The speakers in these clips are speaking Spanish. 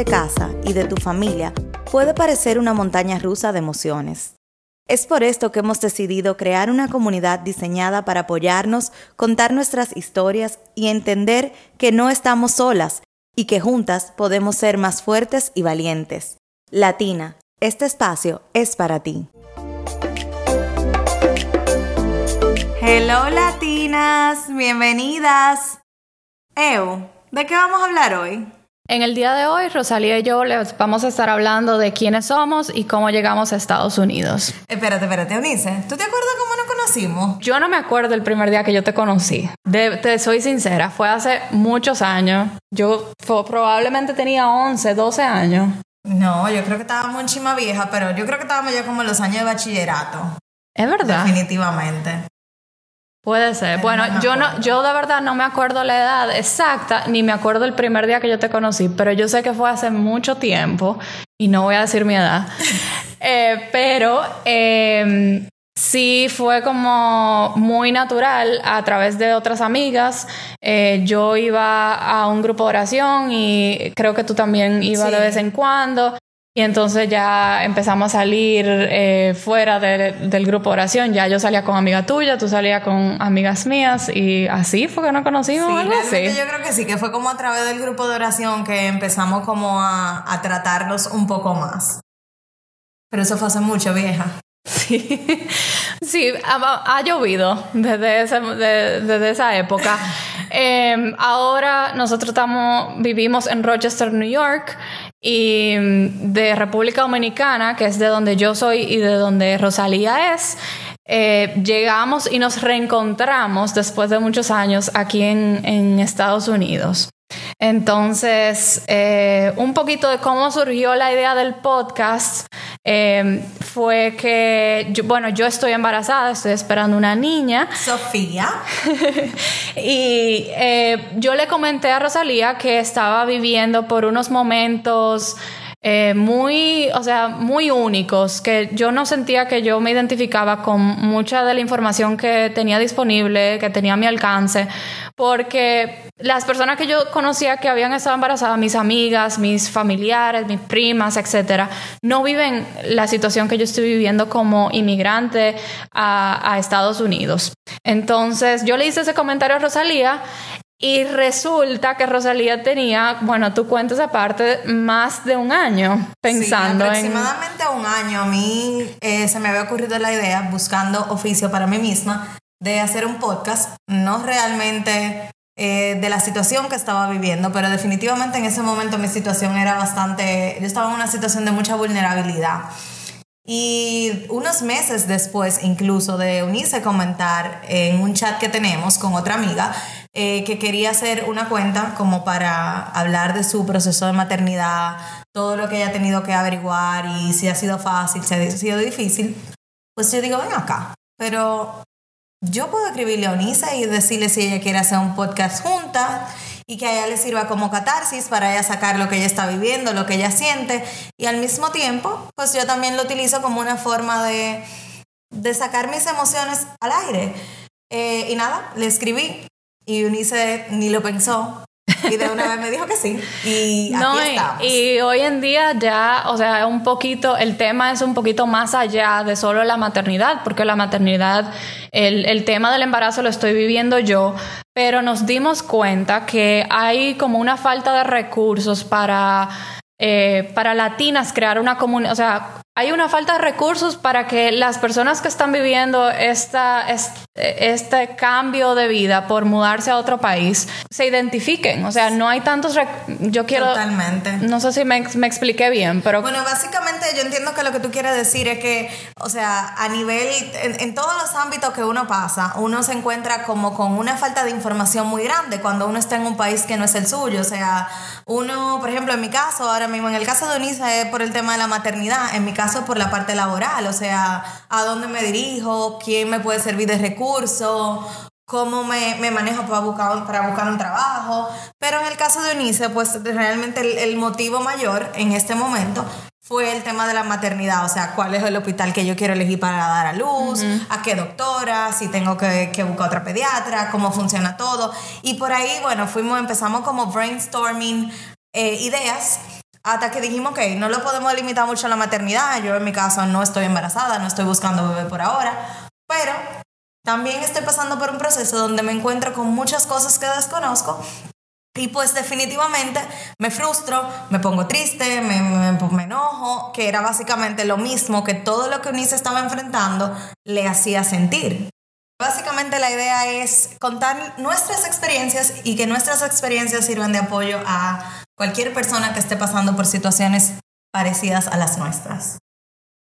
de casa y de tu familia puede parecer una montaña rusa de emociones. Es por esto que hemos decidido crear una comunidad diseñada para apoyarnos, contar nuestras historias y entender que no estamos solas y que juntas podemos ser más fuertes y valientes. Latina, este espacio es para ti. Hello latinas, bienvenidas. Eu, ¿de qué vamos a hablar hoy? En el día de hoy, Rosalía y yo les vamos a estar hablando de quiénes somos y cómo llegamos a Estados Unidos. Espérate, espérate, Eunice. ¿Tú te acuerdas cómo nos conocimos? Yo no me acuerdo el primer día que yo te conocí. te soy sincera, fue hace muchos años. Yo probablemente tenía 11, 12 años. No, yo creo que estaba muy chima vieja, pero yo creo que estábamos ya como en los años de bachillerato. Es verdad. Definitivamente. Puede ser. bueno, yo no, yo de verdad no me acuerdo la edad exacta, ni me acuerdo el primer día que yo te conocí, pero yo sé que fue hace mucho tiempo y no voy a decir mi edad. Eh, pero em, sí fue como muy natural a través de otras amigas. Eh, yo iba a un grupo de oración y creo que tú también ibas de vez en cuando. Y entonces ya empezamos a salir eh, fuera del grupo de oración. Ya yo salía con amiga tuya, tú salías con amigas mías y así fue que nos conocimos. Sí, algo yo creo que sí, que fue como a través del grupo de oración que empezamos como a, a tratarnos un poco más. Pero eso fue hace mucho, vieja. Sí, sí ha, llovido desde, desde esa época. Em, ahora nosotros estamos, vivimos en Rochester, New York, y mm, de República Dominicana, que es de donde yo soy y de donde Rosalía es. Eh, llegamos y nos reencontramos después de muchos años aquí en, en Estados Unidos. Entonces, eh, un poquito de cómo surgió la idea del podcast eh, fue que, bueno, yo estoy embarazada, estoy esperando una niña. Sofía. y eh, yo le comenté a Rosalía que estaba viviendo por unos momentos eh, muy, o sea, muy únicos, que yo no sentía que yo me identificaba con mucha de la información que tenía disponible, que tenía a mi alcance, porque las personas que yo conocía que habían estado embarazadas, mis amigas, mis familiares, mis primas, etcétera, no viven la situación que yo estoy viviendo como inmigrante a, a Estados Unidos. Entonces, yo le hice ese comentario a Rosalía y resulta que Rosalía tenía, bueno, tú cuentas aparte, más de un año pensando sí, aproximadamente un año. A mí eh, se me había ocurrido la idea, buscando oficio para mí misma, de hacer un podcast, no realmente eh, de la situación que estaba viviendo, pero definitivamente en ese momento mi situación era bastante, yo estaba en una situación de mucha vulnerabilidad. Y unos meses después incluso de unirse comentar en un chat que tenemos con otra amiga, eh, que quería hacer una cuenta como para hablar de su proceso de maternidad, todo lo que haya tenido que averiguar y si ha sido fácil, si ha sido difícil, pues yo digo, ven acá, pero yo puedo escribirle a Onisa y decirle si ella quiere hacer un podcast junta y que a ella le sirva como catarsis para ella sacar lo que ella está viviendo, lo que ella siente y al mismo tiempo, pues yo también lo utilizo como una forma de, de sacar mis emociones al aire. Eh, y nada, le escribí y Unice ni lo pensó. Y de una vez me dijo que sí. Y aquí estamos. Y, hoy en día ya, o sea, un poquito, el tema es un poquito más allá de solo la maternidad, porque la maternidad, el, el tema del embarazo lo estoy viviendo yo, pero nos dimos cuenta que hay como una falta de recursos para eh, para latinas crear una comunidad, o sea, hay una falta de recursos para que las personas que están viviendo esta, este, cambio de vida por mudarse a otro país se identifiquen. O sea, no hay tantos... Yo quiero... Totalmente. No sé si me, me, expliqué bien, pero... Bueno, básicamente yo entiendo que lo que tú quieres decir es que, o sea, a nivel, en, en todos los ámbitos que uno pasa, uno se encuentra como con una falta de información muy grande cuando uno está en un país que no es el suyo. O sea, uno, por ejemplo, en mi caso, ahora mismo, en el caso de Unisa es por el tema de la maternidad, en mi caso por la parte laboral, o sea, a dónde me dirijo, quién me puede servir de recurso, cómo me, me manejo para buscar, para buscar un trabajo. Pero en el caso de Unice, pues realmente el, motivo mayor en este momento fue el tema de la maternidad, o sea, cuál es el hospital que yo quiero elegir para dar a luz, a qué doctora, si tengo que, que, buscar otra pediatra, cómo funciona todo. Y por ahí, bueno, fuimos, empezamos como brainstorming eh, ideas Hasta que dijimos, ok, no lo podemos limitar mucho a la maternidad. Yo en mi caso no estoy embarazada, no estoy buscando bebé por ahora, pero también estoy pasando por un proceso donde me encuentro con muchas cosas que desconozco y pues definitivamente me frustro, me pongo triste, me, me, enojo, que era básicamente lo mismo que todo lo que Unice estaba enfrentando le hacía sentir. Básicamente la idea es contar nuestras experiencias y que nuestras experiencias sirvan de apoyo a cualquier persona que esté pasando por situaciones parecidas a las nuestras.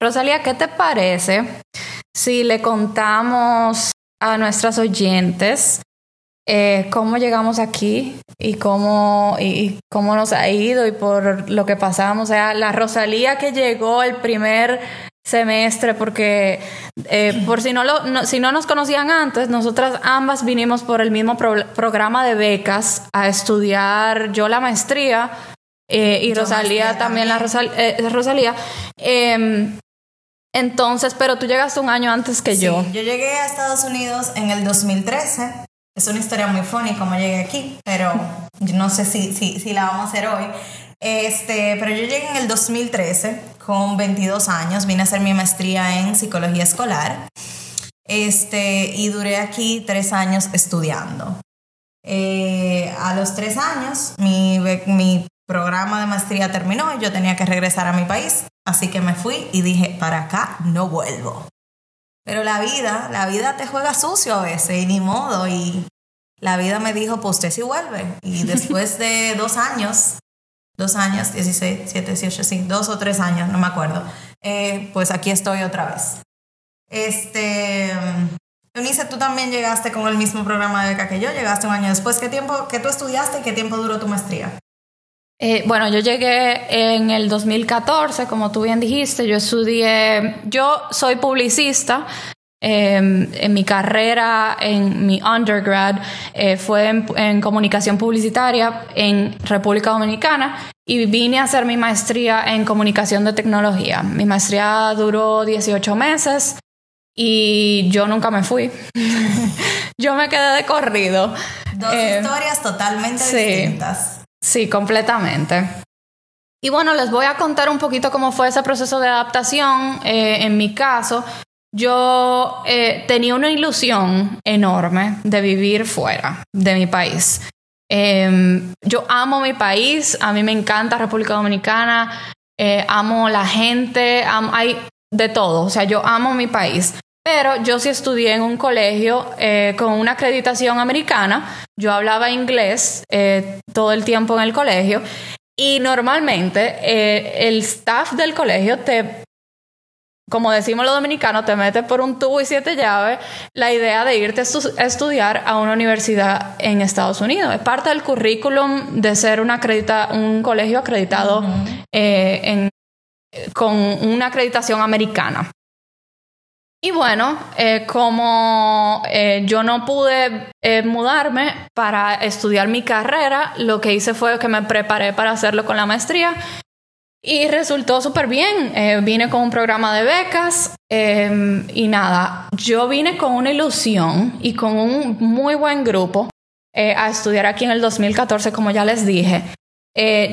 Rosalía, ¿qué te parece si le contamos a nuestras oyentes eh, cómo llegamos aquí y cómo, y, cómo nos ha ido y por lo que pasamos. O sea, la Rosalía que llegó el primer semestre, porque eh, por si no, lo, si no nos conocían antes, nosotras ambas vinimos por el mismo programa de becas a estudiar yo la maestría eh, y Rosalía también, la Rosalía. Em, entonces, pero tú llegaste un año antes que yo. Yo llegué a Estados Unidos en el 2013 es una historia muy funny como llegué aquí, pero no sé si, si, si la vamos a hacer hoy. Este, pero yo llegué en el 2013 con 22 años, vine a hacer mi maestría en psicología escolar este, y duré aquí tres años estudiando. Eh, a los tres años mi, mi programa de maestría terminó y yo tenía que regresar a mi país, así que me fui y dije, para acá no vuelvo. Pero la vida, la vida te juega sucio a veces y ni modo. Y la vida me dijo, pues usted sí vuelve. Y después de dos años, dos años, 16, 17, 18, sí, dos o tres años, no me acuerdo, eh, pues aquí estoy otra vez. Este, Eunice, tú también llegaste con el mismo programa de beca que yo, llegaste un año después. ¿Qué tiempo, qué tú estudiaste y qué tiempo duró tu maestría? Eh, bueno, yo llegué en el 2014, como tú bien dijiste, yo estudié, yo soy publicista, em, en mi carrera, en mi undergrad, eh, fue en, comunicación publicitaria en República Dominicana y vine a hacer mi maestría en comunicación de tecnología. Mi maestría duró 18 meses y yo nunca me fui. yo me quedé de corrido. Dos eh, historias totalmente distintas. Sí, completamente. Y bueno, les voy a contar un poquito cómo fue ese proceso de adaptación. Eh, en mi caso, yo eh, tenía una ilusión enorme de vivir fuera de mi país. Em, yo amo mi país, a mí me encanta República Dominicana, eh, amo la gente, hay de todo, o sea, yo amo mi país. Pero yo sí estudié en un colegio eh, con una acreditación americana. Yo hablaba inglés todo el tiempo en el colegio. Y normalmente el staff del colegio te, como decimos los dominicanos, te mete por un tubo y siete llaves la idea de irte a estudiar a una universidad en Estados Unidos. Es parte del currículum de ser una acredita un colegio acreditado con una acreditación americana. Y bueno, eh, como eh, yo no pude eh, mudarme para estudiar mi carrera, lo que hice fue que me preparé para hacerlo con la maestría y resultó súper bien. vine con un programa de becas em, y nada, yo vine con una ilusión y con un muy buen grupo a estudiar aquí en el 2014, como ya les dije.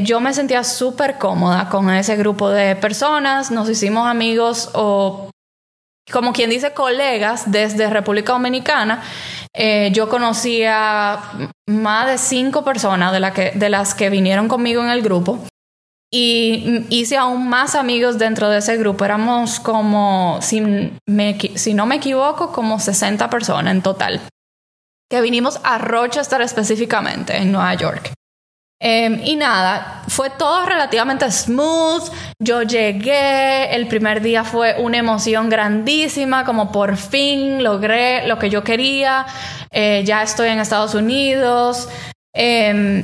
yo me sentía súper cómoda con ese grupo de personas, nos hicimos amigos o como quien dice, colegas desde República Dominicana. Eh, yo conocía más de cinco personas de, que, de las que vinieron conmigo en el grupo y hice aún más amigos dentro de ese grupo. Éramos como, si, si no me equivoco, como 60 personas en total, que vinimos a Rochester específicamente, en Nueva York. Em, y nada, fue todo relativamente smooth. Yo llegué, el primer día fue una emoción grandísima, como por fin logré lo que yo quería. Eh, ya estoy en Estados Unidos. Em,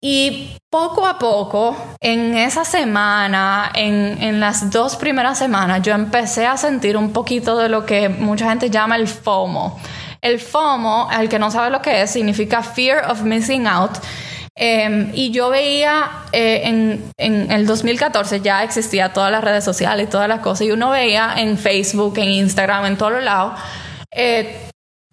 y poco a poco, en esa semana, en, en, las dos primeras semanas, yo empecé a sentir un poquito de lo que mucha gente llama el FOMO. El FOMO, al que no sabe lo que es, significa Fear of Missing Out Em, y yo veía eh, en, en, el 2014 ya existía todas las redes sociales y todas las cosas, y uno veía en Facebook, en Instagram, en todos lados, eh,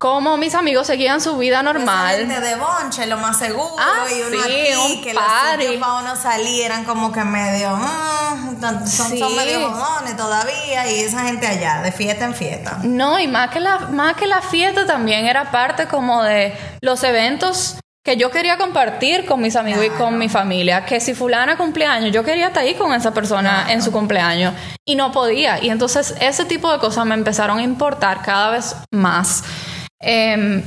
como mis amigos seguían su vida normal. Esa gente de bonche, lo más seguro. Ah, y uno sí, aquí, un que los party. sitios para uno salir eran como que medio. mm, son, Sí. son medio jodones todavía. Y esa gente allá, de fiesta en fiesta. No, y más que la, más que la fiesta también era parte como de los eventos que yo quería compartir con mis amigos y Claro. con mi familia. Que si fulana cumpleaños, yo quería estar ahí con esa persona en su cumpleaños y no podía. Y entonces ese tipo de cosas me empezaron a importar cada vez más. Em,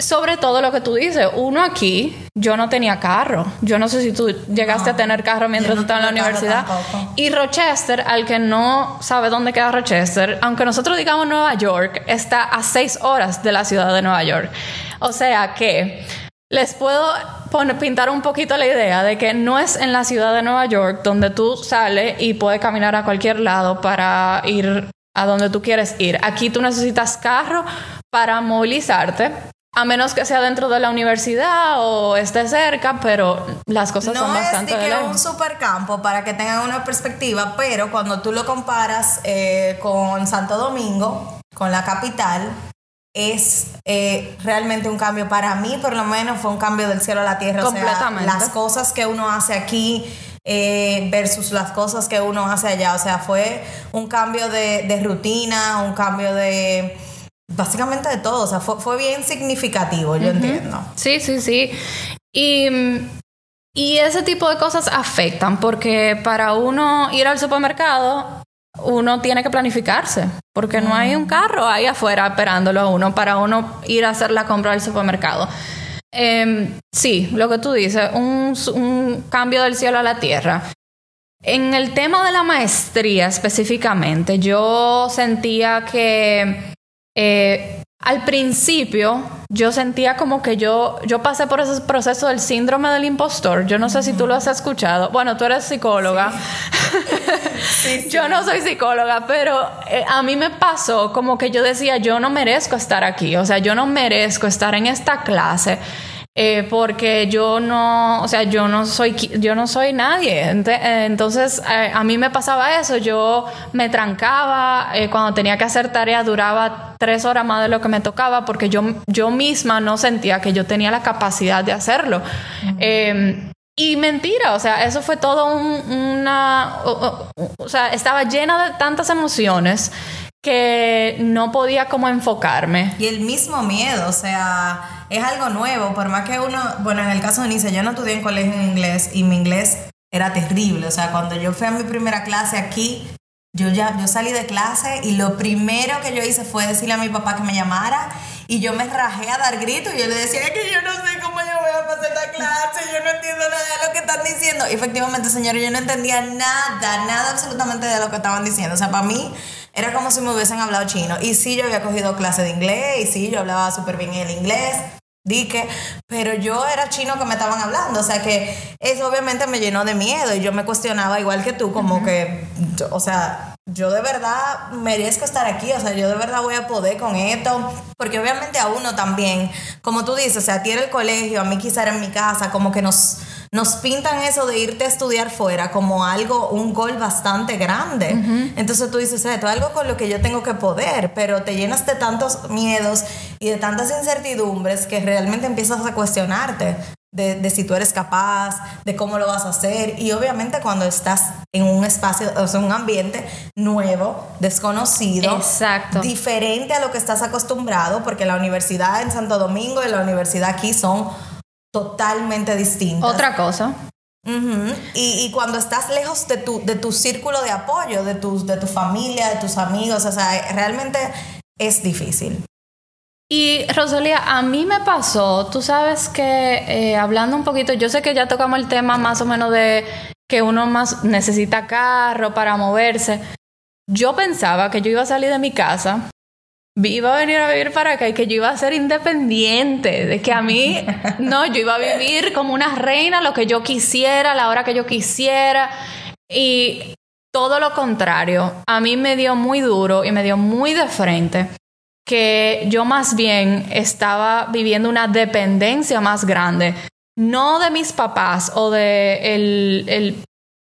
sobre todo lo que tú dices, uno aquí, yo no tenía carro. Yo no sé si tú llegaste No, a tener carro mientras tú estabas en la universidad. tampoco. Y Rochester, al que no sabe dónde queda Rochester, aunque nosotros digamos Nueva York, está a seis horas de la ciudad de Nueva York. O sea que les puedo poner- pintar un poquito la idea de que no es en la ciudad de Nueva York donde tú sales y puedes caminar a cualquier lado para ir a donde tú quieres ir. Aquí tú necesitas carro para movilizarte. A menos que sea dentro de la universidad o esté cerca, pero las cosas son No es bastante que lejos. un supercampo para que tengan una perspectiva, pero cuando tú lo comparas eh, con Santo Domingo, con la capital, es eh, realmente un cambio. Para mí, por lo menos, fue un cambio del cielo a la tierra. O sea, Completamente. las cosas que uno hace aquí eh, versus las cosas que uno hace allá. O sea, fue un cambio de, de rutina, un cambio de... Básicamente de todo, o sea, fue, fue bien significativo, yo entiendo. Sí, sí, sí. Y, mm, y ese tipo de cosas afectan porque para uno ir al supermercado, uno tiene que planificarse porque no hay un carro ahí afuera esperándolo a uno para uno ir a hacer la compra al supermercado. Em, sí, lo que tú dices, un, un cambio del cielo a la tierra. En el tema de la maestría específicamente, yo sentía que eh, al principio yo sentía como que yo, yo pasé por ese proceso del síndrome del impostor. Yo no sé si tú lo has escuchado. Bueno, tú eres psicóloga. Yo no soy psicóloga, pero eh, a mí me pasó como que yo decía, yo no merezco estar aquí. O sea, yo no merezco estar en esta clase. Eh, porque yo no, o sea, yo no soy, yo no soy nadie. Eh, Entonces, eh, a mí me pasaba eso. Yo me trancaba eh, cuando tenía que hacer tarea, duraba tres horas más de lo que me tocaba, porque yo, yo misma no sentía que yo tenía la capacidad de hacerlo. Eh, y mentira, o sea, eso fue todo un- una... O, o- o sea, estaba llena de tantas emociones que no podía como enfocarme. Y el mismo miedo, o sea, es algo nuevo, por más que uno, bueno, en el caso de Nice, yo no estudié en colegio en inglés y mi inglés era terrible, o sea, cuando yo fui a mi primera clase aquí, yo ya, yo salí de clase y lo primero que yo hice fue decirle a mi papá que me llamara y yo me rajé a dar gritos y yo le decía "Es que yo no sé cómo yo voy a pasar esta clase, yo no entiendo nada de lo que están diciendo. Y efectivamente, señores, yo no entendía nada, nada absolutamente de lo que estaban diciendo. O sea, para mí era como si me hubiesen hablado chino. Y sí, yo había cogido clase de inglés y sí, yo hablaba súper bien el inglés. Dique, pero yo era chino que me estaban hablando, o sea que eso obviamente me llenó de miedo y yo me cuestionaba igual que tú, como que, o sea, yo de verdad merezco estar aquí, o sea, yo de verdad voy a poder con esto, porque obviamente a uno también, como tú dices, o sea, a ti era el colegio, a mí quizá era en mi casa, como que nos, nos pintan eso de irte a estudiar fuera como algo, un gol bastante grande. Entonces tú dices, esto es algo con lo que yo tengo que poder, pero te llenas de tantos miedos y de tantas incertidumbres que realmente empiezas a cuestionarte. De, de si tú eres capaz, de cómo lo vas a hacer. Y obviamente cuando estás en un espacio, o sea, un ambiente nuevo, desconocido, Exacto. diferente a lo que estás acostumbrado, porque la universidad en Santo Domingo y la universidad aquí son totalmente distintas. Otra cosa. Y, y cuando estás lejos de tu, de tu círculo de apoyo, de tu, de tu familia, de tus amigos, o sea, realmente es difícil. Y Rosalía, a mí me pasó, tú sabes que eh, hablando un poquito, yo sé que ya tocamos el tema más o menos de que uno más necesita carro para moverse. Yo pensaba que yo iba a salir de mi casa, iba a venir a vivir para acá y que yo iba a ser independiente, de que a mí, no, yo iba a vivir como una reina, lo que yo quisiera, a la hora que yo quisiera. Y todo lo contrario, a mí me dio muy duro y me dio muy de frente que yo más bien estaba viviendo una dependencia más grande, no de mis papás o de el, el-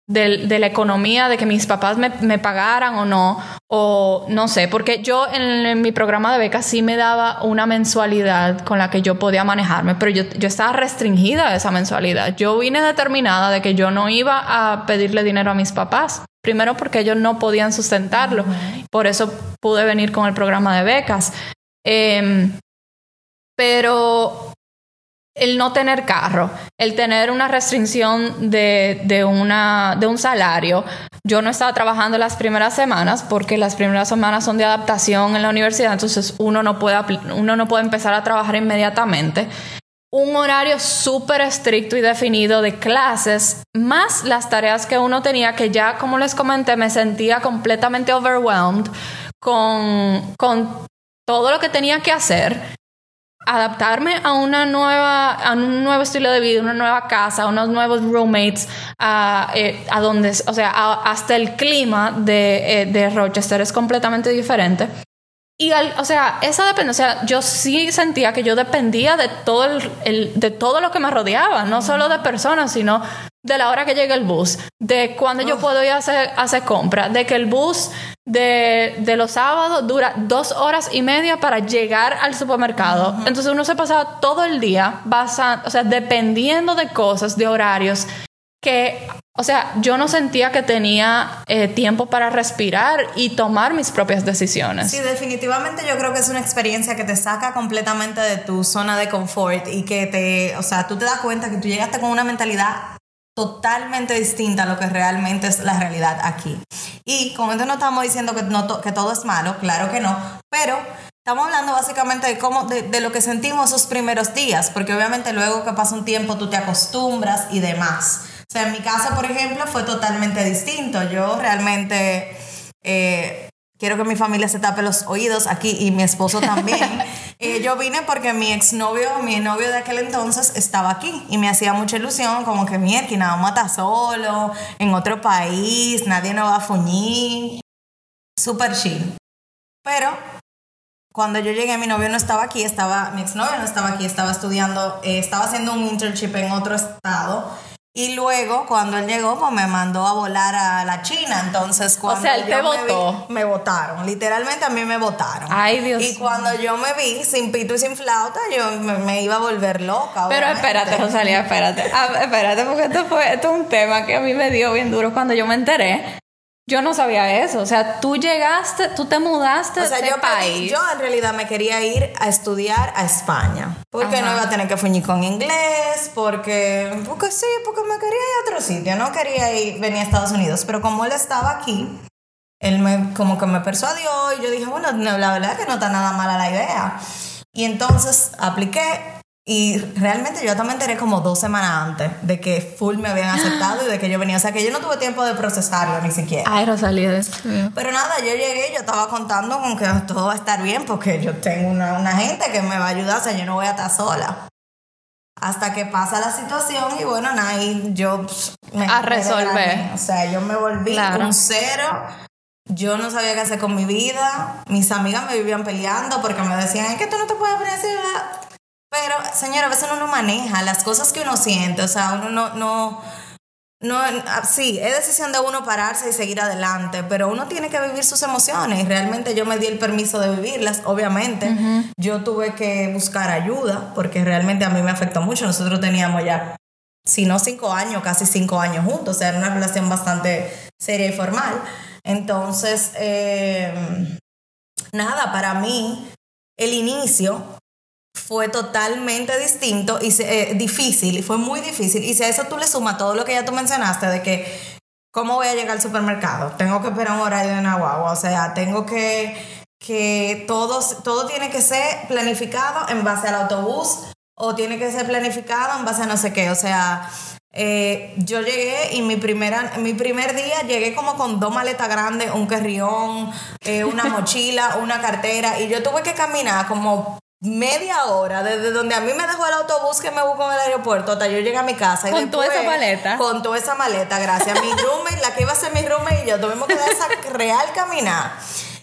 de, la economía, de que mis papás me, me, pagaran o no, o no sé, porque yo en, mi programa de becas sí me daba una mensualidad con la que yo podía manejarme, pero yo, yo estaba restringida a esa mensualidad. Yo vine determinada de que yo no iba a pedirle dinero a mis papás. Primero porque ellos no podían sustentarlo. Por eso pude venir con el programa de becas. Em, pero el no tener carro, el tener una restricción de, una, de un salario. Yo no estaba trabajando las primeras semanas porque las primeras semanas son de adaptación en la universidad, entonces uno no puede, uno no puede empezar a trabajar inmediatamente. Un horario súper estricto y definido de clases, más las tareas que uno tenía, que ya, como les comenté, me sentía completamente overwhelmed con, con todo lo que tenía que hacer adaptarme a una nueva, a un nuevo estilo de vida, una nueva casa, a unos nuevos roommates, a, eh, a donde, o sea, hasta el clima de, eh, de, Rochester es completamente diferente. Y, o sea, esa dependencia, yo sí sentía que yo dependía de todo, el, de todo lo que me rodeaba, no solo de personas, sino de la hora que llega el bus, de cuando yo puedo ir a hacer, hacer compra, de que el bus de, de, los sábados dura dos horas y media para llegar al supermercado. Entonces uno se pasaba todo el día basando, o sea, dependiendo de cosas, de horarios, que, o sea, yo no sentía que tenía eh, tiempo para respirar y tomar mis propias decisiones. Sí, definitivamente yo creo que es una experiencia que te saca completamente de tu zona de confort y que te, o sea, tú te das cuenta que tú llegaste con una mentalidad totalmente distinta a lo que realmente es la realidad aquí. Y como no estamos diciendo que, no que todo es malo, claro que no, pero estamos hablando básicamente de, cómo, de, de, lo que sentimos esos primeros días, porque obviamente luego que pasa un tiempo tú te acostumbras y demás. O sea, en mi caso, por ejemplo, fue totalmente distinto. Yo realmente... Eh, quiero que mi familia se tape los oídos aquí y mi esposo también. Eh, yo vine porque mi exnovio, mi novio de aquel entonces, estaba aquí y me hacía mucha ilusión, como que mierda, nada vamos a estar solo, en otro país, nadie nos va a fuñir. Súper chill. Pero cuando yo llegué, mi novio no estaba aquí, estaba, mi exnovio no estaba aquí, estaba estudiando, eh, estaba haciendo un internship en otro estado y luego, cuando él llegó, pues me mandó a volar a la China. Entonces, cuando. O sea, él te votó. Me, votaron. Literalmente a mí me votaron. Ay, Dios Y cuando yo me vi sin pito y sin flauta, yo me, iba a volver loca. Pero espérate, Rosalía, espérate. Ah, espérate, porque esto fue esto es un tema que a mí me dio bien duro cuando yo me enteré. Yo no sabía eso. O sea, tú llegaste, tú te mudaste o sea, de yo país. yo en realidad me quería ir a estudiar a España. Porque no iba a tener que fuñir con inglés, porque, porque sí, porque me quería ir a otro sitio. No quería ir, venir a Estados Unidos. Pero como él estaba aquí, él me, como que me persuadió y yo dije, bueno, la verdad es que no está nada mala la idea. Y entonces apliqué y realmente yo también enteré como dos semanas antes de que full me habían aceptado y de que yo venía. O sea que yo no tuve tiempo de procesarlo ni siquiera. Ay, Rosalía. Pero nada, yo llegué y yo estaba contando con que todo va a estar bien porque yo tengo una, una gente que me va a ayudar. O sea, yo no voy a estar sola. Hasta que pasa la situación y bueno, nada, y yo me a resolver. O sea, yo me volví un cero. Yo no sabía qué hacer con mi vida. Mis amigas me vivían peleando porque me decían, es que tú no te puedes poner así, pero, señora, a veces uno no maneja las cosas que uno siente, o sea, uno no, no, no, ah, sí, es decisión de uno pararse y seguir adelante, pero uno tiene que vivir sus emociones realmente yo me di el permiso de vivirlas, obviamente. Yo tuve que buscar ayuda porque realmente a mí me afectó mucho. Nosotros teníamos ya, si no cinco años, casi cinco años juntos, o sea, era una relación bastante seria y formal. Entonces, eh, nada, para mí, el inicio fue totalmente distinto y eh, difícil, y fue muy difícil. Y si a eso tú le sumas todo lo que ya tú mencionaste de que, ¿cómo voy a llegar al supermercado? Tengo que esperar un horario de una guagua, o sea, tengo que, que todo, todo tiene que ser planificado en base al autobús o tiene que ser planificado en base a no sé qué, o sea... Eh, yo llegué y mi, primera, mi primer día llegué como con dos maletas grandes, un carrión, eh, una mochila, una cartera y yo tuve que caminar como media hora desde donde a mí me dejó el autobús que me buscó en el aeropuerto hasta yo llegué a mi casa. con toda esa maleta. Con toda esa maleta, gracias. Mi roommate, la que iba a ser mi roommate y yo tuvimos que dar esa real caminar.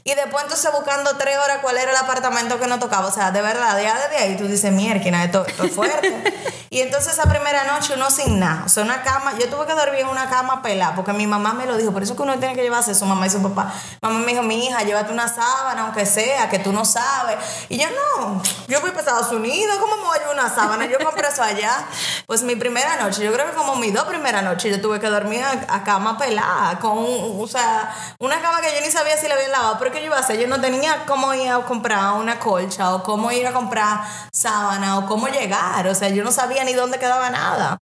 Y después entonces buscando tres horas cuál era el apartamento que nos tocaba. O sea, de verdad, ya desde ahí tú dices, mierda, esto, esto es fuerte. Y entonces esa primera noche uno sin nada, o sea, una cama, yo tuve que dormir en una cama pelada, porque mi mamá me lo dijo, por eso que uno tiene que llevarse su mamá y su papá. Mamá me dijo, mi hija, llévate una sábana, aunque sea, que tú no sabes. Y yo no, yo fui para Estados Unidos, ¿cómo me voy a llevar una sábana? Yo compré eso allá. Pues mi primera noche, yo creo que como mis dos primeras noches, yo tuve que dormir a, cama pelada, con, o sea, una cama que yo ni sabía si la habían lavado, pero ¿qué yo? Yo no tenía cómo ir a comprar una colcha, o cómo ir a comprar sábana, o cómo llegar, o sea, yo no sabía ni dónde quedaba nada.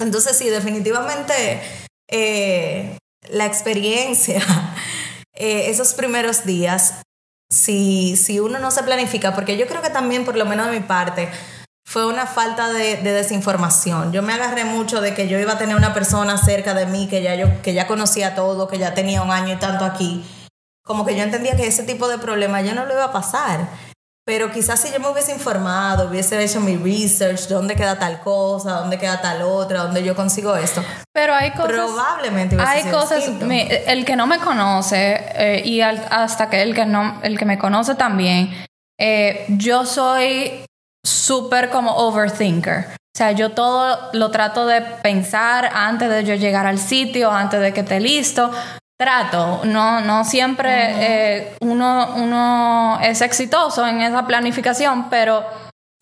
Entonces sí, definitivamente eh, la experiencia, eh, esos primeros días, si, si uno no se planifica, porque yo creo que también, por lo menos de mi parte, fue una falta de, desinformación. Yo me agarré mucho de que yo iba a tener una persona cerca de mí que ya, yo, que ya conocía todo, que ya tenía un año y tanto aquí. Como que yo entendía que ese tipo de problema ya no lo iba a pasar. Pero quizás si yo me hubiese informado, hubiese hecho mi research, dónde queda tal cosa, dónde queda tal otra, dónde yo consigo esto. Pero hay cosas. Probablemente hubiese Hay cosas. el que no me conoce eh, y hasta que el que no, el que me conoce también, eh, yo soy súper como overthinker. O sea, yo todo lo trato de pensar antes de yo llegar al sitio, antes de que esté listo trato. No, no siempre eh, uno, uno es exitoso en esa planificación, pero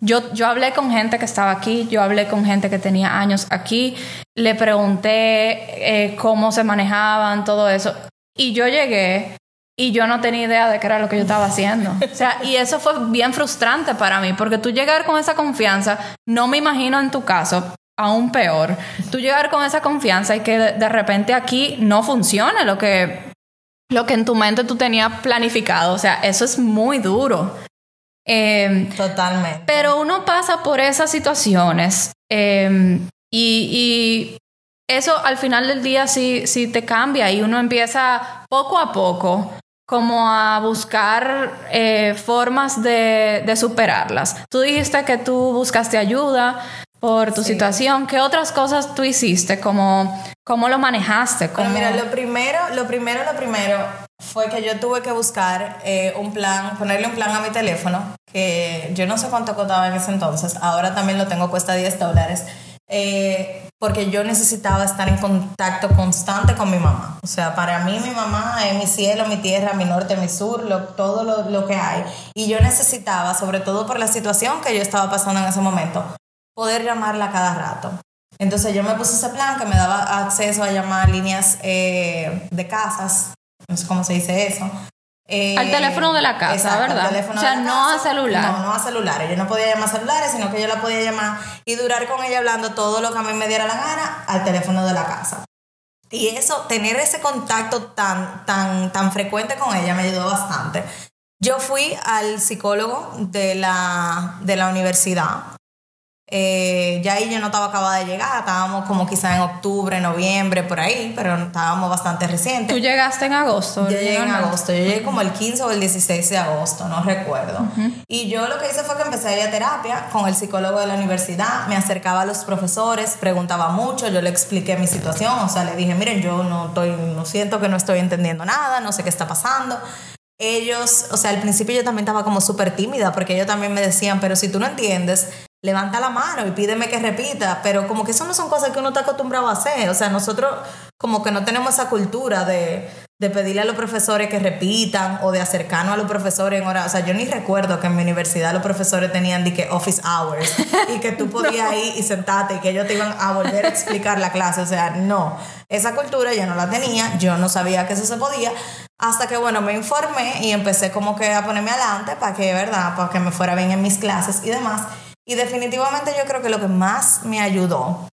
yo, yo hablé con gente que estaba aquí, yo hablé con gente que tenía años aquí, le pregunté eh, cómo se manejaban, todo eso. Y yo llegué y yo no tenía idea de qué era lo que yo estaba haciendo. O sea, y eso fue bien frustrante para mí, porque tú llegar con esa confianza, no me imagino en tu caso, aún peor. Tú llegar con esa confianza y que de, repente aquí no funcione lo que, lo que en tu mente tú tenías planificado. O sea, eso es muy duro. Em, Totalmente. Pero uno pasa por esas situaciones em, y, eso al final del día sí, sí te cambia y uno empieza poco a poco como a buscar eh, formas de, de, superarlas. Tú dijiste que tú buscaste ayuda, por tu situación. ¿Qué otras cosas tú hiciste? ¿Cómo, cómo lo manejaste? ¿Cómo... mira, lo primero, lo primero, lo primero fue que yo tuve que buscar eh, un plan, ponerle un plan a mi teléfono, que yo no sé cuánto costaba en ese entonces, ahora también lo tengo, cuesta 10 dólares, eh, porque yo necesitaba estar en contacto constante con mi mamá. O sea, para mí mi mamá es mi cielo, mi tierra, mi norte, mi sur, lo, todo lo, lo que hay. Y yo necesitaba, sobre todo por la situación que yo estaba pasando en ese momento, poder llamarla cada rato. Entonces yo me puse ese plan que me daba acceso a llamar líneas eh, de casas, no sé cómo se dice eso. Eh, al teléfono de la casa, ¿verdad? o sea, no a celular. No, no a celulares. Yo no podía llamar a celulares, sino que yo la podía llamar y durar con ella hablando todo lo que a mí me diera la gana al teléfono de la casa. Y eso, tener ese contacto tan, tan, tan frecuente con ella me ayudó bastante. Yo fui al psicólogo de la, de la universidad eh, ya ahí yo no estaba acabada de llegar, estábamos como quizá en octubre, noviembre, por ahí, pero estábamos bastante recientes. ¿Tú llegaste en agosto? Yo llegué en agosto, yo llegué como el 15 o el 16 de agosto, no recuerdo. Y yo lo que hice fue que empecé a ir a terapia con el psicólogo de la universidad, me acercaba a los profesores, preguntaba mucho, yo le expliqué mi situación, o sea, le dije, miren, yo no, estoy, no siento que no estoy entendiendo nada, no sé qué está pasando ellos, o sea, al principio yo también estaba como súper tímida porque ellos también me decían, pero si tú no entiendes, levanta la mano y pídeme que repita, pero como que eso no son cosas que uno está acostumbrado a hacer, o sea, nosotros como que no tenemos esa cultura de, de pedirle a los profesores que repitan o de acercarnos a los profesores en hora, o sea, yo ni recuerdo que en mi universidad los profesores tenían de que office hours y que tú podías ir y sentarte y que ellos te iban a volver a explicar la clase, o sea, no, esa cultura yo no la tenía, yo no sabía que eso se podía, hasta que, bueno, me informé y empecé como que a ponerme adelante para que, ¿verdad?, para que me fuera bien en mis clases y demás. Y definitivamente yo creo que lo que más me ayudó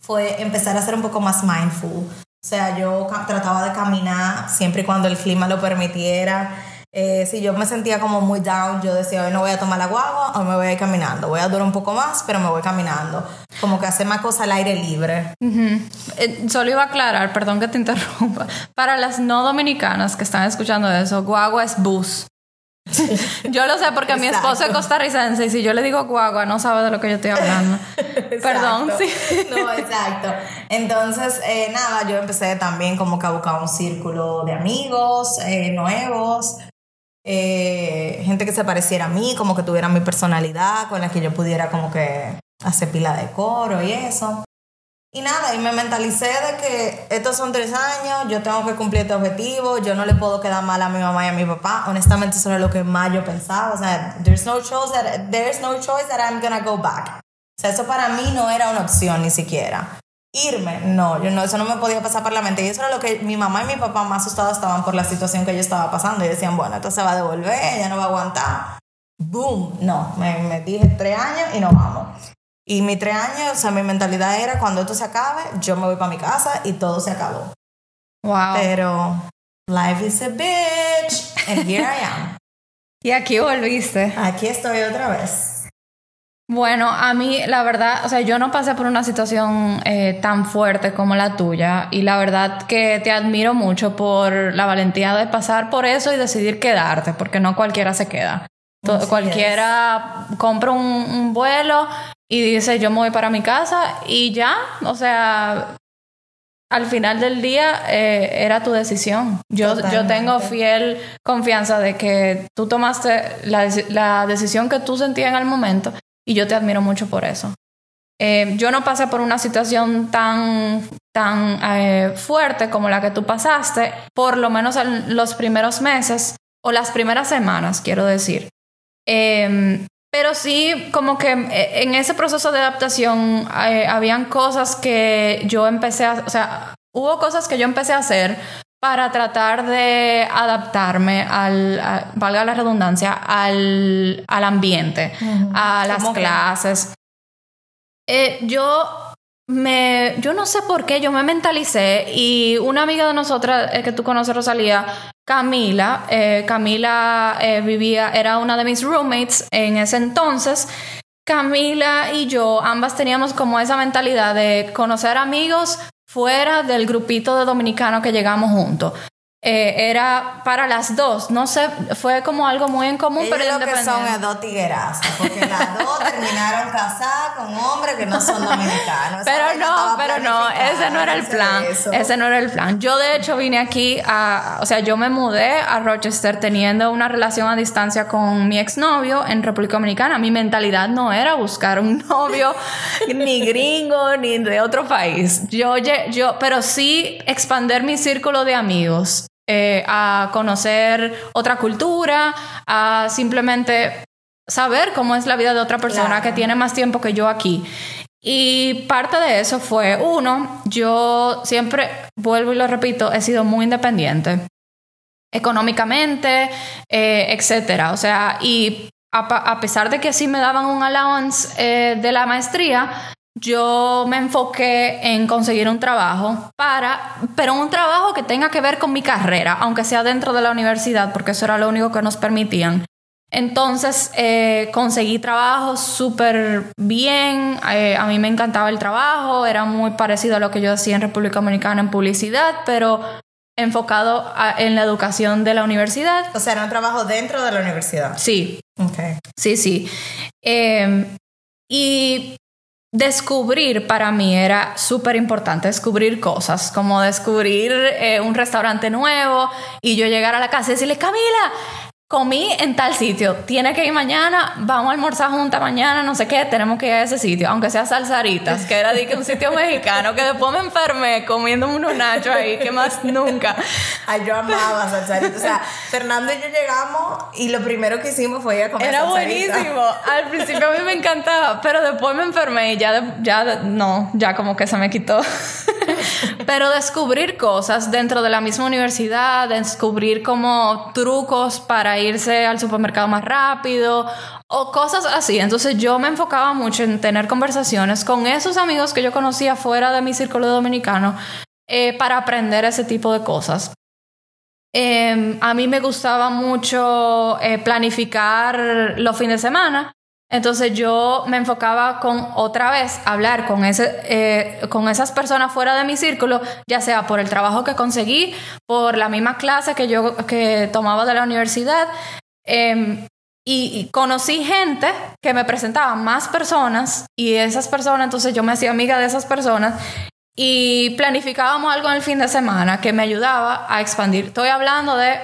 fue empezar a ser un poco más mindful. O sea, yo trataba de caminar siempre y cuando el clima lo permitiera. Eh, si yo me sentía como muy down, yo decía, hoy no voy a tomar la guagua, hoy me voy a ir caminando. Voy a durar un poco más, pero me voy caminando. Como que hacer más cosas al aire libre. Eh, solo iba a aclarar, perdón que te interrumpa. Para las no dominicanas que están escuchando eso, guagua es bus. yo lo sé porque mi esposo es costarricense y si yo le digo guagua no sabe de lo que yo estoy hablando. Perdón, sí. no, exacto. Entonces, eh, nada, yo empecé también como que a buscar un círculo de amigos eh, nuevos, eh, gente que se pareciera a mí, como que tuviera mi personalidad, con la que yo pudiera como que hacer pila de coro y eso. Y nada, y me mentalicé de que estos son tres años, yo tengo que cumplir este objetivo, yo no le puedo quedar mal a mi mamá y a mi papá. Honestamente, eso era lo que más yo pensaba. O sea, there's no choice that, there's no choice that I'm gonna go back. O sea, eso para mí no era una opción ni siquiera. Irme, no, yo no, eso no me podía pasar por la mente. Y eso era lo que mi mamá y mi papá más asustados estaban por la situación que yo estaba pasando. Y decían, bueno, esto se va a devolver, ella no va a aguantar. Boom, no, me, me dije tres años y nos vamos. Y mis tres años, o sea, mi mentalidad era cuando esto se acabe, yo me voy para mi casa y todo se acabó. Wow. Pero life is a bitch and here I am. y aquí volviste. Aquí estoy otra vez. Bueno, a mí la verdad, o sea, yo no pasé por una situación eh, tan fuerte como la tuya y la verdad que te admiro mucho por la valentía de pasar por eso y decidir quedarte, porque no cualquiera se queda. Así cualquiera compra un, un vuelo y dice yo me voy para mi casa y ya, o sea, al final del día eh, era tu decisión. Yo, yo tengo fiel confianza de que tú tomaste la, la decisión que tú sentías en el momento y yo te admiro mucho por eso. Eh, yo no pasé por una situación tan, tan eh, fuerte como la que tú pasaste, por lo menos en los primeros meses o las primeras semanas, quiero decir. Eh, pero sí, como que eh, en ese proceso de adaptación eh, habían cosas que yo empecé a, o sea, hubo cosas que yo empecé a hacer para tratar de adaptarme al, a- valga la redundancia, al, al ambiente, a las clases. Eh, yo me, yo no sé por qué, yo me mentalicé y una amiga de nosotras eh, que tú conoces, Rosalía, Camila, eh, Camila eh, vivía, era una de mis roommates en ese entonces. Camila y yo ambas teníamos como esa mentalidad de conocer amigos fuera del grupito de dominicanos que llegamos juntos. Eh, era para las dos, no sé, fue como algo muy en común, Ellos pero lo que son es dos tiguerazas, porque las dos terminaron casadas con hombres que no son dominicanos. Pero no, pero no, ese no era el plan. Ese no era el plan. Yo de hecho vine aquí a, o sea, yo me mudé a Rochester teniendo una relación a distancia con mi exnovio en República Dominicana. Mi mentalidad no era buscar un novio ni gringo ni de otro país. Yo, yo, pero sí expander mi círculo de amigos. Eh, a conocer otra cultura, a simplemente saber cómo es la vida de otra persona Claro. que tiene más tiempo que yo aquí. Y parte de eso fue, uno, yo siempre, vuelvo y lo repito, he sido muy independiente económicamente, eh, etcétera. O sea, y a pesar de que sí me daban un allowance eh, de la maestría, yo me enfoqué en conseguir un trabajo para, pero un trabajo que tenga que ver con mi carrera, aunque sea dentro de la universidad, porque eso era lo único que nos permitían. Entonces eh, conseguí trabajo súper bien, eh, a mí me encantaba el trabajo, era muy parecido a lo que yo hacía en República Dominicana en publicidad, pero enfocado a- en la educación de la universidad. O sea, era un trabajo dentro de la universidad. Sí, Okay. sí, sí. Eh, y descubrir para mí era súper importante, descubrir cosas, como descubrir eh, un restaurante nuevo y yo llegar a la casa y decirle, Camila, comí en tal sitio, tiene que ir mañana, vamos a almorzar juntas mañana, no sé qué, tenemos que ir a ese sitio, aunque sea Salsaritas, que era de que un sitio mexicano, que después me enfermé comiéndome unos nachos ahí, que más nunca. Ay, yo amaba salsarita. O sea, Fernando y yo llegamos y lo primero que hicimos fue ir a comer Era salsarita. buenísimo. Al principio a mí me encantaba, pero después me enfermé y ya, ya no, ya como que se me quitó. pero descubrir cosas dentro de la misma universidad, descubrir como trucos para irse al supermercado más rápido o cosas así. Entonces yo me enfocaba mucho en tener conversaciones con esos amigos que yo conocía fuera de mi círculo dominicano eh, para aprender ese tipo de cosas. Eh, a mí me gustaba mucho eh, planificar los fines de semana. Entonces yo me enfocaba con otra vez hablar con, ese, eh, con esas personas fuera de mi círculo, ya sea por el trabajo que conseguí, por la misma clase que yo que tomaba de la universidad. Eh, y, conocí gente que me presentaba más personas y esas personas, entonces yo me hacía amiga de esas personas y planificábamos algo en el fin de semana que me ayudaba a expandir. Estoy hablando de,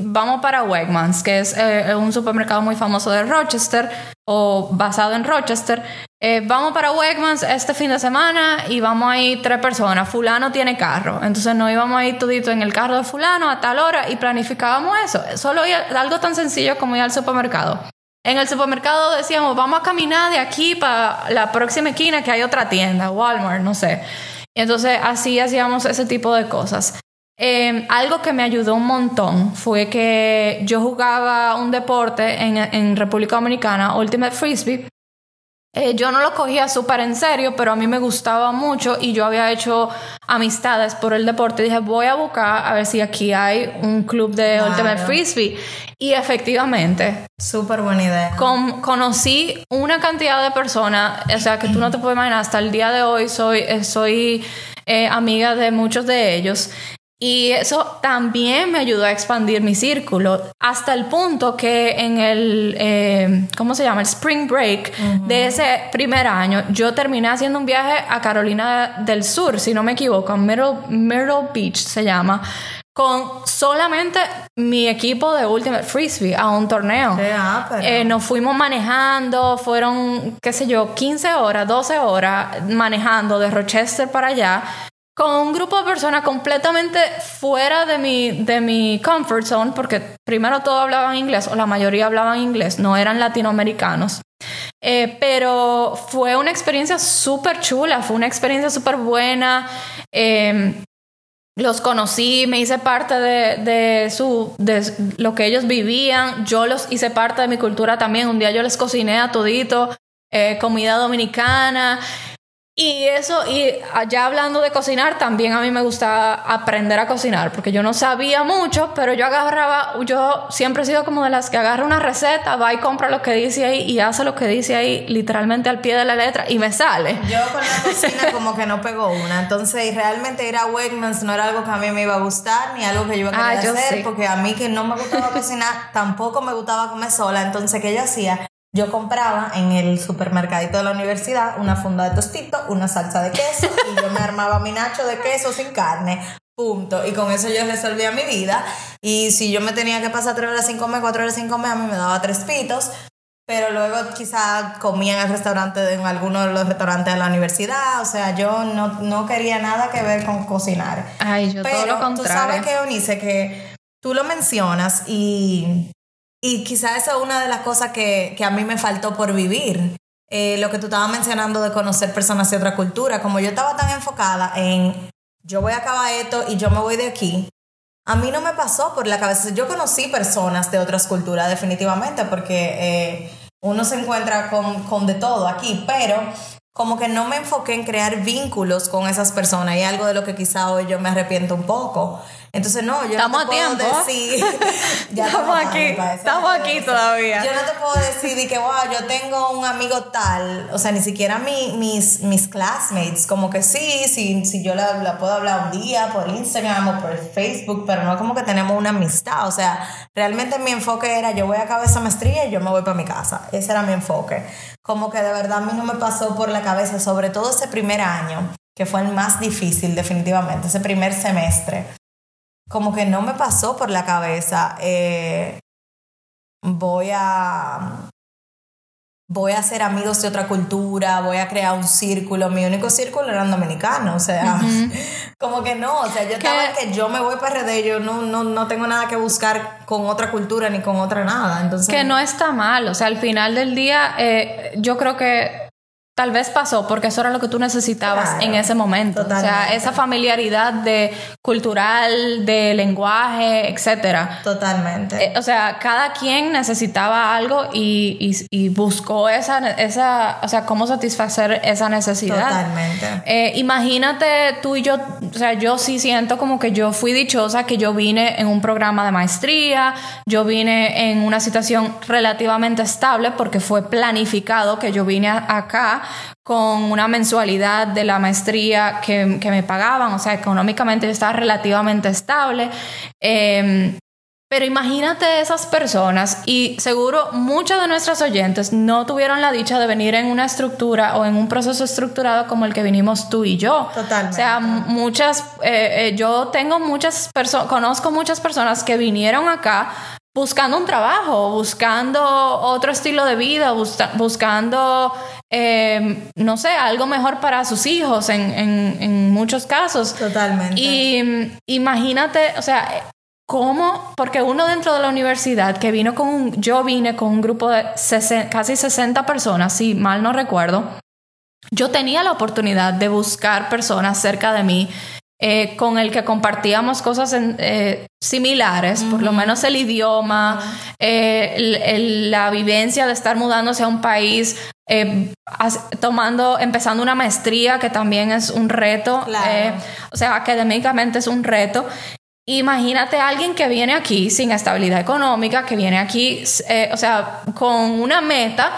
vamos para Wegmans, que es eh, un supermercado muy famoso de Rochester o basado en Rochester. eh, vamos para Wegmans este fin de semana y vamos a ir tres personas. Fulano tiene carro. Entonces nos íbamos a ir todito en el carro de fulano a tal hora y planificábamos eso. Solo algo tan sencillo como ir al supermercado. En el supermercado decíamos, vamos a caminar de aquí para la próxima esquina que hay otra tienda, Walmart, no sé. Entonces así hacíamos ese tipo de cosas. Em, algo que me ayudó un montón fue que yo jugaba un deporte en, en República Dominicana, Ultimate Frisbee, eh, yo no lo cogía súper en serio, pero a mí me gustaba mucho y yo había hecho amistades por el deporte. Dije, voy a buscar a ver si aquí hay un club de Ultimate Frisbee. Y efectivamente. Súper buena idea. conocí una cantidad de personas, o sea, que tú no te puedes imaginar, hasta el día de hoy soy, eh, soy eh, amiga de muchos de ellos. Y eso también me ayudó a expandir mi círculo hasta el punto que en el, eh, ¿cómo se llama? El Spring Break de ese primer año, yo terminé haciendo un viaje a Carolina del Sur, si no me equivoco, Myrtle, Beach se llama, con solamente mi equipo de Ultimate Frisbee a un torneo. Ah, eh, nos fuimos manejando, fueron, qué sé yo, 15 horas, 12 horas manejando de Rochester para allá con un grupo de personas completamente fuera de mi, de mi comfort zone, porque primero todos hablaban inglés, o la mayoría hablaban inglés, no eran latinoamericanos. Eh, pero fue una experiencia súper chula, fue una experiencia súper buena. Em, los conocí, me hice parte de, de, su, de lo que ellos vivían, yo los hice parte de mi cultura también. Un día yo les cociné a todito eh, comida dominicana. Y eso, y ya hablando de cocinar, también a mí me gusta aprender a cocinar, porque yo no sabía mucho, pero yo agarraba, yo siempre he sido como de las que agarra una receta, va y compra lo que dice ahí y hace lo que dice ahí literalmente al pie de la letra y me sale. Yo con la cocina como que no pegó una, entonces realmente ir a Wegmans no era algo que a mí me iba a gustar, ni algo que yo iba a querer ah, hacer, porque a mí que no me gustaba cocinar, tampoco me gustaba comer sola, entonces ¿qué yo hacía? Yo compraba en el supermercadito de la universidad una funda de tostito, una salsa de queso y yo me armaba mi nacho de queso sin carne. Punto. Y con eso yo resolvía mi vida. Y si yo me tenía que pasar tres horas sin comer, cuatro horas sin comer, a mí me daba tres pitos. Pero luego quizá comía en el restaurante, en alguno de los restaurantes de la universidad. O sea, yo no, no quería nada que ver con cocinar. Ay, yo todo lo contrario. Tú sabes que, Eunice, que tú lo mencionas y y quizás esa es una de las cosas que, a mí me faltó por vivir. Eh, lo que tú estabas mencionando de conocer personas de otra cultura, como yo estaba tan enfocada en yo voy a acabar esto y yo me voy de aquí, a mí no me pasó por la cabeza. Yo conocí personas de otras culturas definitivamente porque eh, uno se encuentra con, con de todo aquí, pero como que no me enfoqué en crear vínculos con esas personas y algo de lo que quizá hoy yo me arrepiento un poco. Entonces, no, yo estamos no te puedo tiempo. decir. ya estamos aquí. Estamos aquí todavía. Yo no te puedo decir que, wow, yo tengo un amigo tal. O sea, ni siquiera mi, mis, mis classmates. Como que sí, sí, sí yo la, la, puedo hablar un día por Instagram o por Facebook, pero no como que tenemos una amistad. O sea, realmente mi enfoque era: yo voy a acabar esa maestría y yo me voy para mi casa. Ese era mi enfoque. Como que de verdad a mí no me pasó por la cabeza, sobre todo ese primer año, que fue el más difícil, definitivamente, ese primer semestre como que no me pasó por la cabeza, eh, voy a voy a hacer amigos de otra cultura, voy a crear un círculo. Mi único círculo eran dominicanos, o sea, como que no, o sea, yo estaba en que yo me voy para RD, yo no, no, no tengo nada que buscar con otra cultura ni con otra nada. Entonces, que no está mal, o sea, al final del día, eh, yo creo que Tal vez pasó porque eso era lo que tú necesitabas en ese momento. O sea, esa familiaridad de cultural, de lenguaje, etcétera. Totalmente. Eh, o sea, cada quien necesitaba algo y, y, buscó esa, esa, o sea, cómo satisfacer esa necesidad. Totalmente. Eh, imagínate tú y yo, o sea, yo sí siento como que yo fui dichosa que yo vine en un programa de maestría, yo vine en una situación relativamente estable porque fue planificado que yo vine acá con una mensualidad de la maestría que, me pagaban, o sea, económicamente yo estaba relativamente estable. Em, pero imagínate esas personas y seguro muchos de nuestros oyentes no tuvieron la dicha de venir en una estructura o en un proceso estructurado como el que vinimos tú y yo. Totalmente. O sea, muchas, eh, eh, yo tengo muchas personas, conozco muchas personas que vinieron acá buscando un trabajo, buscando otro estilo de vida, buscando eh, no sé, algo mejor para sus hijos en, en, en muchos casos. Totalmente. Y mm, imagínate, o sea, cómo, porque uno dentro de la universidad que vino con un, yo vine con un grupo de sesen- casi 60 personas, si mal no recuerdo, yo tenía la oportunidad de buscar personas cerca de mí eh, con el que compartíamos cosas en- eh, similares, por lo menos el idioma, eh, el- el- la vivencia de estar mudándose a un país, as- tomando, empezando una maestría que también es un reto, Claro. o sea, académicamente es un reto. Imagínate a alguien que viene aquí sin estabilidad económica, que viene aquí, eh, o sea, con una meta,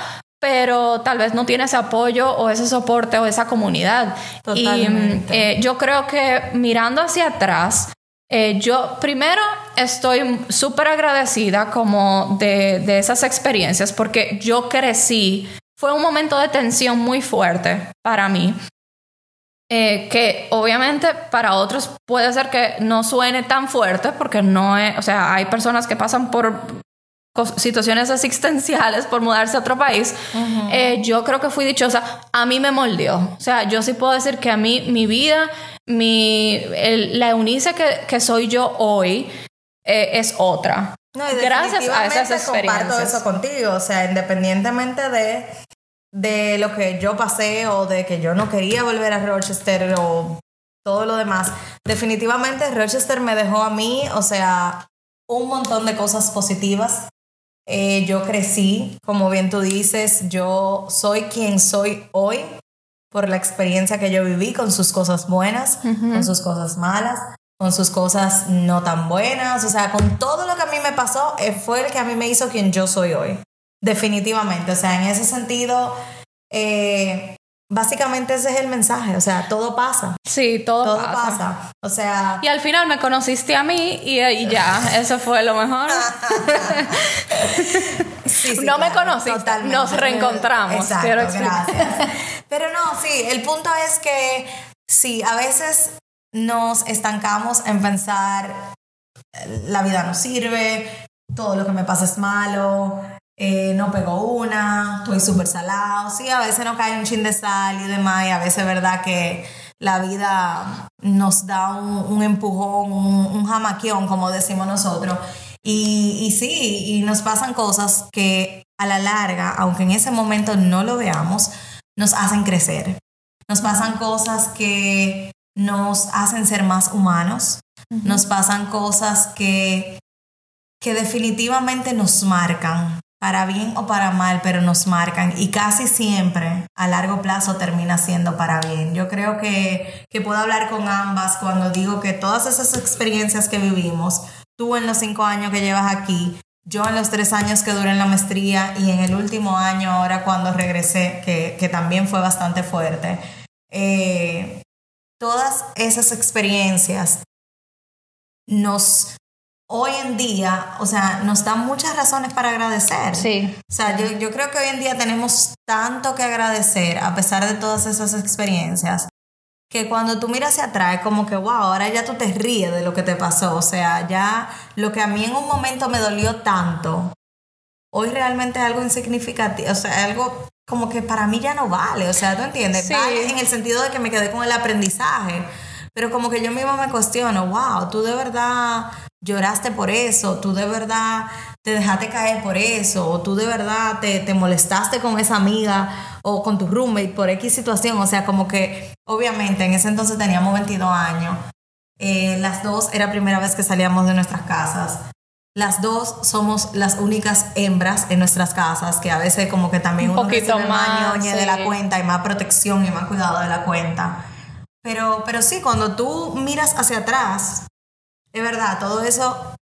pero tal vez no tiene ese apoyo o ese soporte o esa comunidad. Y Totalmente. eh, yo creo que mirando hacia atrás, eh, yo primero estoy súper agradecida como de, de esas experiencias porque yo crecí, fue un momento de tensión muy fuerte para mí. Eh, que obviamente para otros puede ser que no suene tan fuerte porque no es, o sea, hay personas que pasan por situaciones existenciales por mudarse a otro país. Eh, yo creo que fui dichosa. A mí me moldeó. O sea, yo sí puedo decir que a mí mi vida, mi, el- la Eunice que, que soy yo hoy eh, es otra. No, y Gracias a esas definitivamente Comparto experiencias. eso contigo, o sea, independientemente de, de lo que yo pasé o de que yo no quería volver a Rochester o todo lo demás, definitivamente Rochester me dejó a mí, o sea, un montón de cosas positivas. Eh, yo crecí, como bien tú dices, yo soy quien soy hoy por la experiencia que yo viví con sus cosas buenas, con sus cosas malas, con sus cosas no tan buenas, o sea, con todo lo que a mí me pasó, eh, fue el que a mí me hizo quien yo soy hoy. Definitivamente, o sea, en ese sentido, eh, básicamente ese es el mensaje, o sea, todo pasa, Sí, todo, todo pasa. pasa. O sea, Y al final me conociste a mí y, y ya, eso fue lo mejor. Sí, sí, No me conociste, totalmente. nos reencontramos, Exacto, quiero gracias. Pero no, sí, el punto es que sí, a veces nos estancamos en pensar eh, la vida no sirve, todo lo que me pasa es malo, eh, no pego una, estoy súper salado. Sí, a veces nos cae un chin de sal y demás, y a veces es verdad que la vida nos da un, un empujón, un, un jamaquión, como decimos nosotros. Y, y sí, y nos pasan cosas que a la larga, aunque en ese momento no lo veamos, nos hacen crecer. Nos pasan cosas que nos hacen ser más humanos. Nos pasan cosas que, que definitivamente nos marcan, para bien o para mal, pero nos marcan. Y casi siempre a largo plazo termina siendo para bien. Yo creo que, que puedo hablar con ambas cuando digo que todas esas experiencias que vivimos, tú en los cinco años que llevas aquí, yo en los tres años que duré en la maestría y en el último año ahora cuando regresé, que, que también fue bastante fuerte, eh, todas esas experiencias nos, hoy en día, o sea, nos dan muchas razones para agradecer. Sí. O sea, yo, yo creo que hoy en día tenemos tanto que agradecer a pesar de todas esas experiencias, que cuando tú miras hacia atrás, como que, wow, ahora ya tú te ríes de lo que te pasó. O sea, ya lo que a mí en un momento me dolió tanto, hoy realmente es algo insignificativo, o sea, algo como que para mí ya no vale. O sea, ¿tú entiendes? Sí. Vale en el sentido de que me quedé con el aprendizaje. Pero como que yo misma me cuestiono, wow, tú de verdad lloraste por eso, tú de verdad te dejaste caer por eso, o tú de verdad te, te molestaste con esa amiga o con tu roommate por X situación. O sea, como que obviamente en ese entonces teníamos 22 años. Eh, las dos era primera vez que salíamos de nuestras casas. Las dos somos las únicas hembras en nuestras casas, que a veces como que también Un uno poquito más, ñoñe de sí. la cuenta y más protección y más cuidado de la cuenta. Pero, pero sí, cuando tú miras hacia atrás, es verdad, todo eso,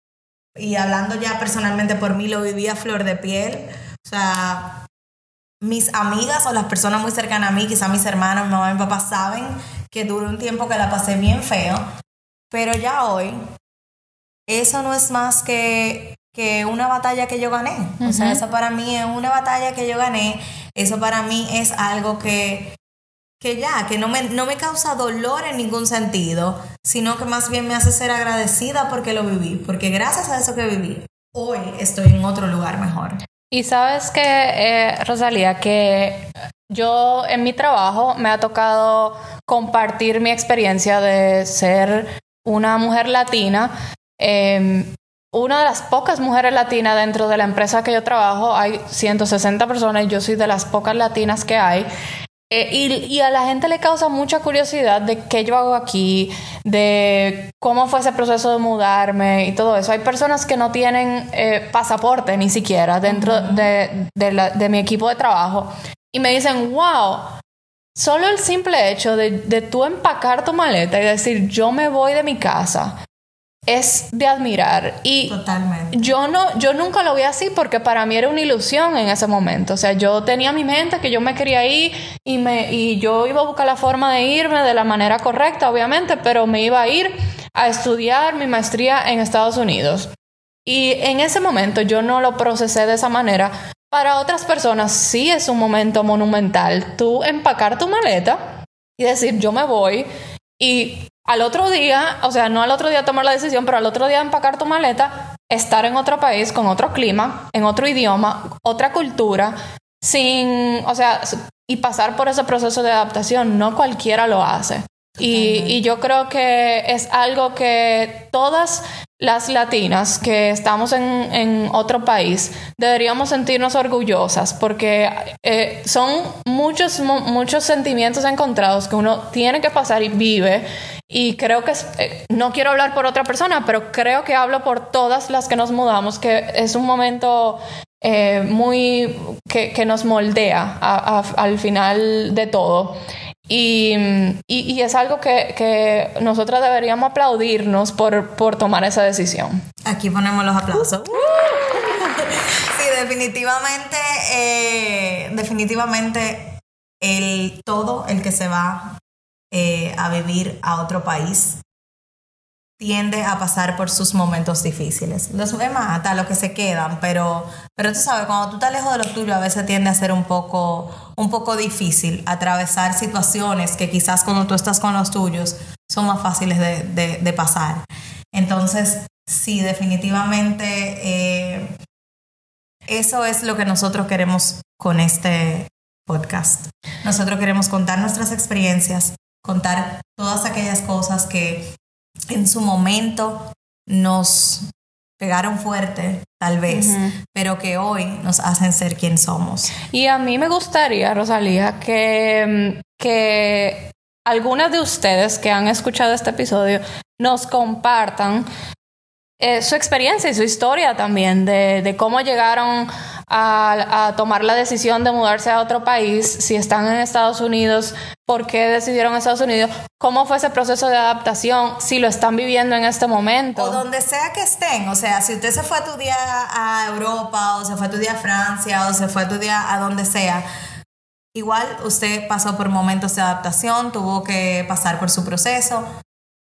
y hablando ya personalmente por mí, lo viví a flor de piel. O sea, mis amigas o las personas muy cercanas a mí, quizás mis hermanos, mi mamá y mi papá, saben que duró un tiempo que la pasé bien feo, pero ya hoy, eso no es más que, que una batalla que yo gané. O sea, eso para mí es una batalla que yo gané, eso para mí es algo que que ya, que no me, no me causa dolor en ningún sentido, sino que más bien me hace ser agradecida porque lo viví, porque gracias a eso que viví, hoy estoy en otro lugar mejor. Y sabes que, eh, Rosalía, que yo en mi trabajo me ha tocado compartir mi experiencia de ser una mujer latina. Em, una de las pocas mujeres latinas dentro de la empresa que yo trabajo, hay 160 personas yo soy de las pocas latinas que hay. Eh, y, a la gente le causa mucha curiosidad de qué yo hago aquí, de cómo fue ese proceso de mudarme y todo eso. Hay personas que no tienen eh, pasaporte ni siquiera dentro de, de, mi equipo de trabajo y me dicen, wow, solo el simple hecho de, de tú empacar tu maleta y decir, yo me voy de mi casa es de admirar y Totalmente. yo no yo nunca lo vi así porque para mí era una ilusión en ese momento. O sea yo tenía mi mente que yo me quería ir y me y yo iba a buscar la forma de irme de la manera correcta obviamente pero me iba a ir a estudiar mi maestría en Estados Unidos. Y en ese momento yo no lo procesé de esa manera. Para otras personas sí es un momento monumental tú empacar tu maleta y decir yo me voy y al otro día, o sea, no al otro día tomar la decisión, pero al otro día empacar tu maleta, estar en otro país, con otro clima, en otro idioma, otra cultura, sin, o sea, y pasar por ese proceso de adaptación, no cualquiera lo hace. Y, yo creo que es algo que todas las latinas que estamos en, otro país deberíamos sentirnos orgullosas porque eh, son muchos, muchos sentimientos encontrados que uno tiene que pasar y vive. Y creo que, eh, no quiero hablar por otra persona, pero creo que hablo por todas las que nos mudamos, que es un momento eh, muy que, nos moldea al final de todo. Y, y, es algo que, que nosotras deberíamos aplaudirnos por, por tomar esa decisión. Aquí ponemos los aplausos. sí, definitivamente, eh, definitivamente el todo el que se va eh, a vivir a otro país tiende a pasar por sus momentos difíciles. Los me mata lo que se quedan, pero, pero tú sabes, cuando tú estás lejos de los tuyos, a veces tiende a ser un poco, un poco difícil atravesar situaciones que quizás cuando tú estás con los tuyos son más fáciles de, pasar. Entonces, sí, definitivamente eh, eso es lo que nosotros queremos con este podcast. Nosotros queremos contar nuestras experiencias, contar todas aquellas cosas que en su momento nos pegaron fuerte, tal vez, pero que hoy nos hacen ser quien somos. Y a mí me gustaría, Rosalía, que, mm, que algunas de ustedes que han escuchado este episodio nos compartan eh, su experiencia y su historia también de, cómo llegaron a, tomar la decisión de mudarse a otro país, si están en Estados Unidos, por qué decidieron Estados Unidos, cómo fue ese proceso de adaptación, si lo están viviendo en este momento. O donde sea que estén, o sea, si usted se fue a tu día a Europa, o se fue a tu día a Francia, o se fue a tu día a donde sea, igual usted pasó por momentos de adaptación, tuvo que pasar por su proceso.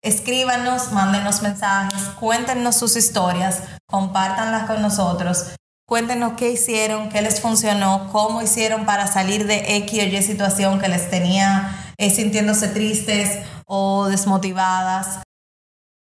Escríbanos, mándenos mensajes, cuéntenos sus historias, compártanlas con nosotros Cuéntenos qué hicieron, qué les funcionó, cómo hicieron para salir de X o Y situación que les tenía eh, sintiéndose tristes o desmotivadas.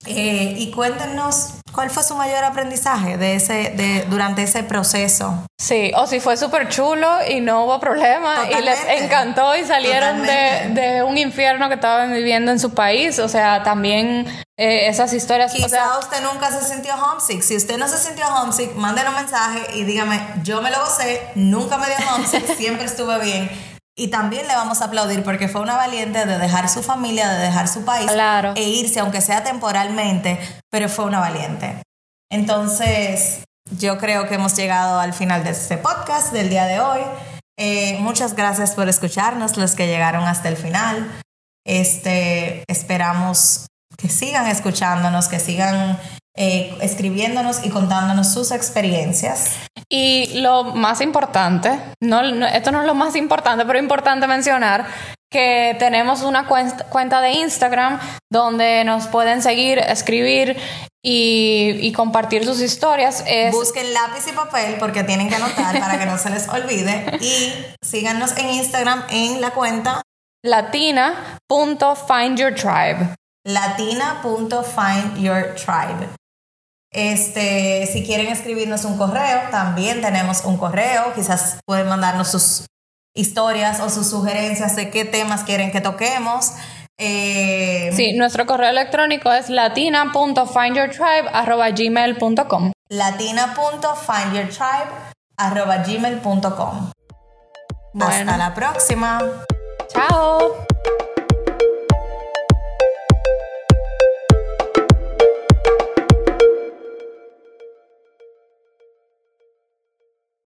Eh, y cuéntenos cuál fue su mayor aprendizaje de ese, de, durante ese proceso. Sí, o si fue súper chulo y no hubo problema y les encantó y salieron de, de, un infierno que estaban viviendo en su país. O sea, también eh, esas historias. Quizá usted nunca se sintió homesick. Si usted no se sintió homesick, mándenos un mensaje y dígame, yo me lo gocé, nunca me dio homesick, siempre estuve bien y también le vamos a aplaudir porque fue una valiente de dejar su familia, de dejar su país e irse, aunque sea temporalmente, pero fue una valiente. Entonces, yo creo que hemos llegado al final de este podcast del día de hoy. Eh, muchas gracias por escucharnos, los que llegaron hasta el final. Este, esperamos que sigan escuchándonos, que sigan eh, escribiéndonos y contándonos sus experiencias. Y lo más importante, no, esto no es lo más importante, pero importante mencionar que tenemos una cuenta, de Instagram donde nos pueden seguir, escribir y, compartir sus historias. Busquen lápiz y papel porque tienen que anotar para que no se les olvide. Y síganos en Instagram en la cuenta latina.findyourtribe. Latina.findyourtribe. Este, si quieren escribirnos un correo, también tenemos un correo. Quizás pueden mandarnos sus historias o sus sugerencias de qué temas quieren que toquemos. Eh, sí, nuestro correo electrónico es latina.findyourtribe.gmail.com latina.findyourtribe.gmail.com Hasta la próxima. Chao.